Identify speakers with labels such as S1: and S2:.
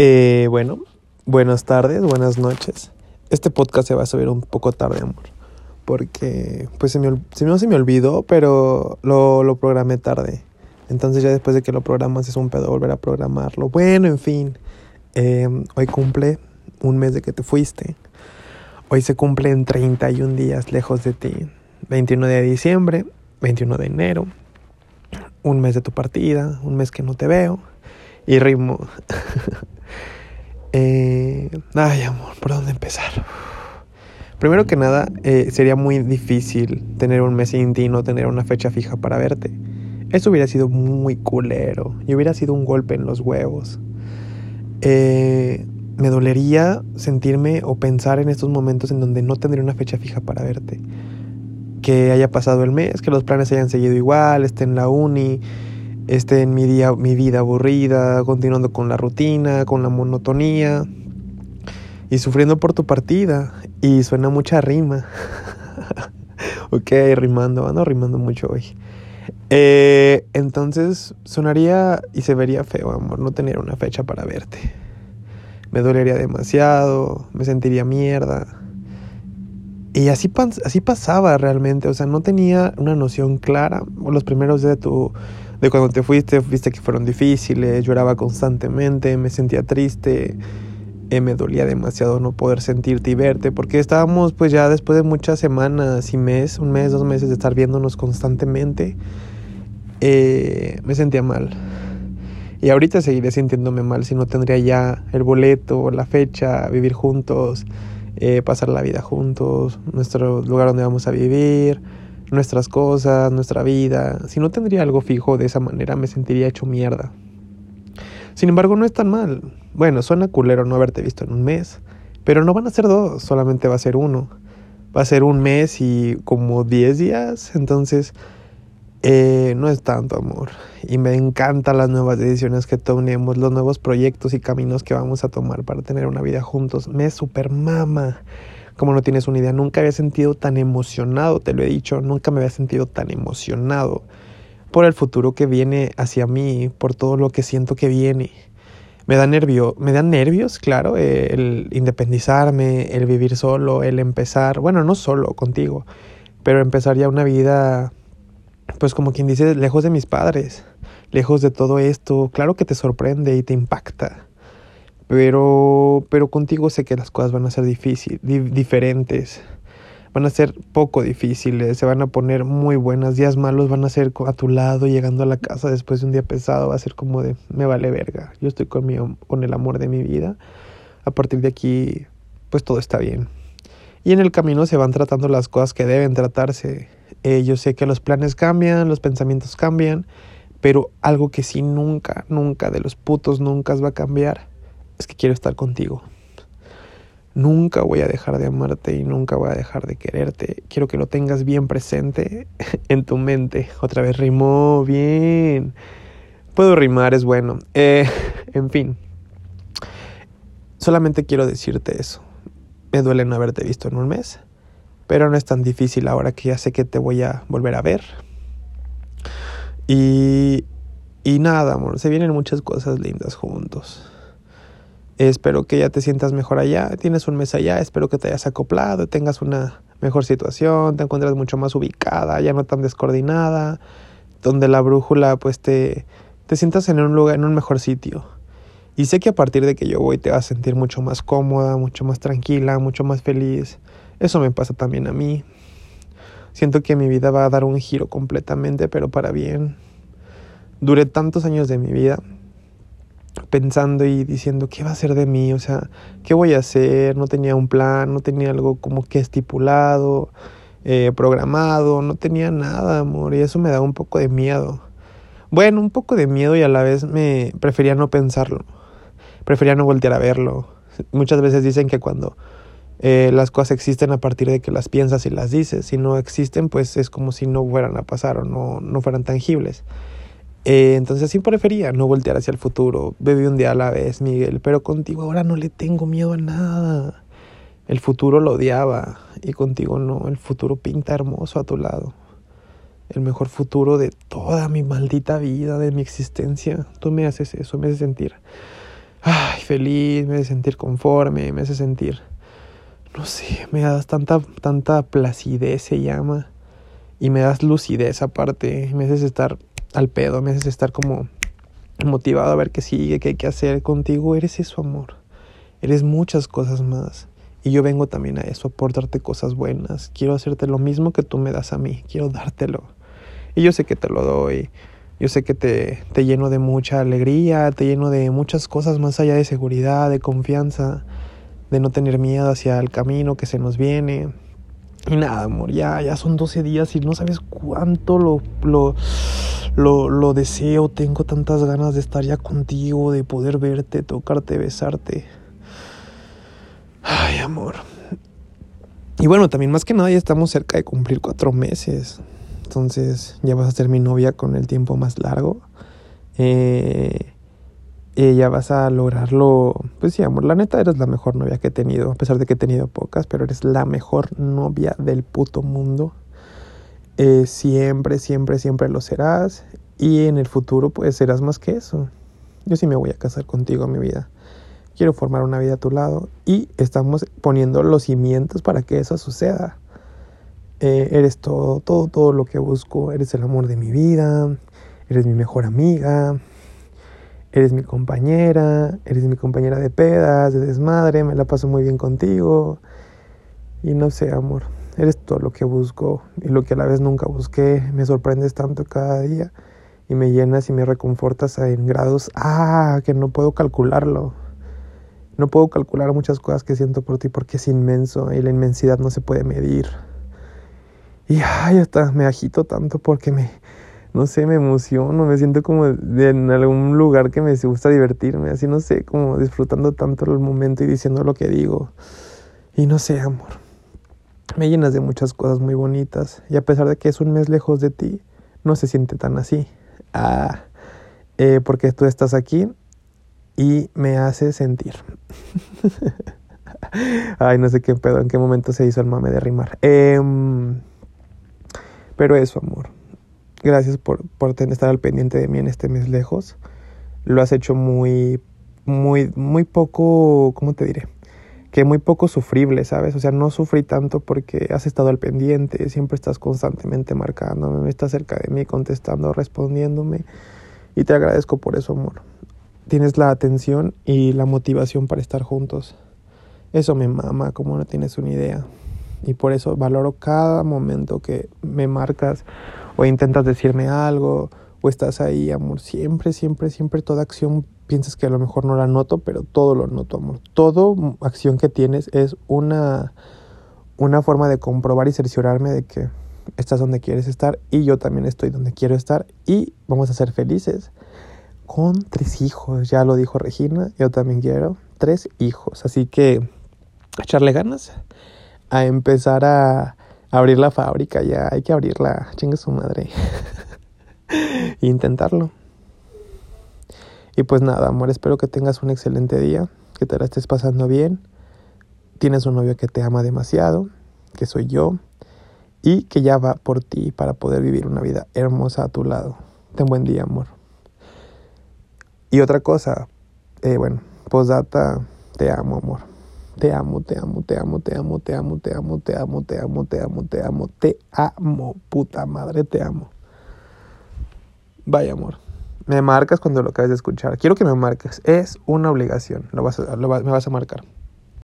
S1: Eh, bueno, buenas tardes, buenas noches. Este podcast se va a subir un poco tarde, amor. Porque, pues, se me, se no se me olvidó, pero lo, lo programé tarde. Entonces, ya después de que lo programas, es un pedo volver a programarlo. Bueno, en fin. Eh, hoy cumple un mes de que te fuiste. Hoy se cumplen 31 días lejos de ti. 21 de diciembre, 21 de enero. Un mes de tu partida, un mes que no te veo. Y ritmo. Eh, ay, amor, ¿por dónde empezar? Primero que nada, eh, sería muy difícil tener un mes sin ti no tener una fecha fija para verte. Eso hubiera sido muy culero y hubiera sido un golpe en los huevos. Eh, me dolería sentirme o pensar en estos momentos en donde no tendría una fecha fija para verte. Que haya pasado el mes, que los planes hayan seguido igual, esté en la uni, esté en mi, día, mi vida aburrida, continuando con la rutina, con la monotonía y sufriendo por tu partida. Y suena mucha rima. ok, rimando, ando rimando mucho hoy. Eh, entonces sonaría y se vería feo, amor, no tener una fecha para verte. Me dolería demasiado, me sentiría mierda. Y así, así pasaba realmente, o sea, no tenía una noción clara. Los primeros días de tu de cuando te fuiste, viste que fueron difíciles, lloraba constantemente, me sentía triste, eh, me dolía demasiado no poder sentirte y verte, porque estábamos pues ya después de muchas semanas y mes, un mes, dos meses de estar viéndonos constantemente, eh, me sentía mal. Y ahorita seguiré sintiéndome mal si no tendría ya el boleto, la fecha, vivir juntos, eh, pasar la vida juntos, nuestro lugar donde vamos a vivir, nuestras cosas, nuestra vida. Si no tendría algo fijo de esa manera, me sentiría hecho mierda. Sin embargo, no es tan mal. Bueno, suena culero no haberte visto en un mes, pero no van a ser dos, solamente va a ser uno. Va a ser un mes y como diez días, entonces eh, no es tanto amor. Y me encantan las nuevas decisiones que tomemos, los nuevos proyectos y caminos que vamos a tomar para tener una vida juntos. Me super mama como no tienes una idea, nunca había sentido tan emocionado, te lo he dicho, nunca me había sentido tan emocionado por el futuro que viene hacia mí, por todo lo que siento que viene. Me da nervio, me dan nervios, claro, el independizarme, el vivir solo, el empezar, bueno, no solo contigo, pero empezar ya una vida, pues como quien dice, lejos de mis padres, lejos de todo esto, claro que te sorprende y te impacta pero, pero contigo sé que las cosas van a ser difícil, diferentes. Van a ser poco difíciles, se van a poner muy buenas. Días malos van a ser a tu lado, llegando a la casa después de un día pesado, va a ser como de, me vale verga. Yo estoy con, mi, con el amor de mi vida. A partir de aquí, pues todo está bien. Y en el camino se van tratando las cosas que deben tratarse. Eh, yo sé que los planes cambian, los pensamientos cambian, pero algo que sí nunca, nunca, de los putos nunca va a cambiar es que quiero estar contigo. Nunca voy a dejar de amarte y nunca voy a dejar de quererte. Quiero que lo tengas bien presente en tu mente. Otra vez rimó bien. Puedo rimar, es bueno. Eh, en fin. Solamente quiero decirte eso. Me duele no haberte visto en un mes. Pero no es tan difícil ahora que ya sé que te voy a volver a ver. Y, y nada, amor. Se vienen muchas cosas lindas juntos. Espero que ya te sientas mejor allá. Tienes un mes allá. Espero que te hayas acoplado, tengas una mejor situación, te encuentres mucho más ubicada, ya no tan descoordinada, donde la brújula pues te, te sientas en un lugar, en un mejor sitio. Y sé que a partir de que yo voy te vas a sentir mucho más cómoda, mucho más tranquila, mucho más feliz. Eso me pasa también a mí. Siento que mi vida va a dar un giro completamente, pero para bien. Duré tantos años de mi vida pensando y diciendo, ¿qué va a ser de mí? O sea, ¿qué voy a hacer? No tenía un plan, no tenía algo como que estipulado, eh, programado, no tenía nada, amor, y eso me da un poco de miedo. Bueno, un poco de miedo y a la vez me prefería no pensarlo, prefería no voltear a verlo. Muchas veces dicen que cuando eh, las cosas existen a partir de que las piensas y las dices, si no existen, pues es como si no fueran a pasar o no, no fueran tangibles. Eh, entonces así prefería no voltear hacia el futuro. Bebí un día a la vez, Miguel, pero contigo ahora no le tengo miedo a nada. El futuro lo odiaba y contigo no. El futuro pinta hermoso a tu lado. El mejor futuro de toda mi maldita vida, de mi existencia. Tú me haces eso, me haces sentir ay, feliz, me hace sentir conforme, me hace sentir, no sé, me das tanta, tanta placidez se llama, y me das lucidez aparte, me haces estar al pedo, me haces estar como motivado a ver qué sigue, qué hay que hacer contigo, eres eso, amor, eres muchas cosas más. Y yo vengo también a eso, a aportarte cosas buenas. Quiero hacerte lo mismo que tú me das a mí. Quiero dártelo. Y yo sé que te lo doy. Yo sé que te, te lleno de mucha alegría, te lleno de muchas cosas más allá de seguridad, de confianza, de no tener miedo hacia el camino que se nos viene. Y nada, amor, ya, ya son 12 días y no sabes cuánto lo, lo, lo, lo deseo. Tengo tantas ganas de estar ya contigo, de poder verte, tocarte, besarte. Ay, amor. Y bueno, también más que nada ya estamos cerca de cumplir cuatro meses. Entonces ya vas a ser mi novia con el tiempo más largo. Eh, ya vas a lograrlo. Pues sí, amor, la neta eres la mejor novia que he tenido. A pesar de que he tenido pocas, pero eres la mejor novia del puto mundo. Eh, siempre, siempre, siempre lo serás. Y en el futuro, pues serás más que eso. Yo sí me voy a casar contigo, mi vida. Quiero formar una vida a tu lado. Y estamos poniendo los cimientos para que eso suceda. Eh, eres todo, todo, todo lo que busco. Eres el amor de mi vida. Eres mi mejor amiga. Eres mi compañera. Eres mi compañera de pedas, de desmadre. Me la paso muy bien contigo. Y no sé, amor. Eres todo lo que busco y lo que a la vez nunca busqué. Me sorprendes tanto cada día y me llenas y me reconfortas en grados. Ah, que no puedo calcularlo. No puedo calcular muchas cosas que siento por ti porque es inmenso y la inmensidad no se puede medir. Y ay, hasta me agito tanto porque me, no sé, me emociono, me siento como en algún lugar que me gusta divertirme, así no sé, como disfrutando tanto el momento y diciendo lo que digo. Y no sé, amor. Me llenas de muchas cosas muy bonitas y a pesar de que es un mes lejos de ti, no se siente tan así. Ah, eh, porque tú estás aquí y me hace sentir. Ay, no sé qué pedo, en qué momento se hizo el mame de rimar. Eh, pero eso, amor. Gracias por, por estar al pendiente de mí en este mes lejos. Lo has hecho muy, muy, muy poco, ¿cómo te diré? Que muy poco sufrible, ¿sabes? O sea, no sufrí tanto porque has estado al pendiente, siempre estás constantemente marcándome, estás cerca de mí, contestando, respondiéndome. Y te agradezco por eso, amor. Tienes la atención y la motivación para estar juntos. Eso me mama, como no tienes una idea. Y por eso valoro cada momento que me marcas o intentas decirme algo o estás ahí, amor. Siempre, siempre, siempre toda acción piensas que a lo mejor no la noto, pero todo lo noto, amor. Toda acción que tienes es una, una forma de comprobar y cerciorarme de que estás donde quieres estar y yo también estoy donde quiero estar y vamos a ser felices con tres hijos. Ya lo dijo Regina, yo también quiero tres hijos. Así que echarle ganas a empezar a abrir la fábrica, ya hay que abrirla, chingue su madre. e intentarlo. Y pues nada, amor, espero que tengas un excelente día, que te la estés pasando bien. Tienes un novio que te ama demasiado, que soy yo, y que ya va por ti para poder vivir una vida hermosa a tu lado. Ten buen día, amor. Y otra cosa, eh, bueno, postdata, te amo, amor. Te amo, te amo, te amo, te amo, te amo, te amo, te amo, te amo, te amo, te amo, te amo, puta madre, te amo. Vaya amor. Me marcas cuando lo acabes de escuchar. Quiero que me marques. Es una obligación. Lo vas a, me vas a marcar.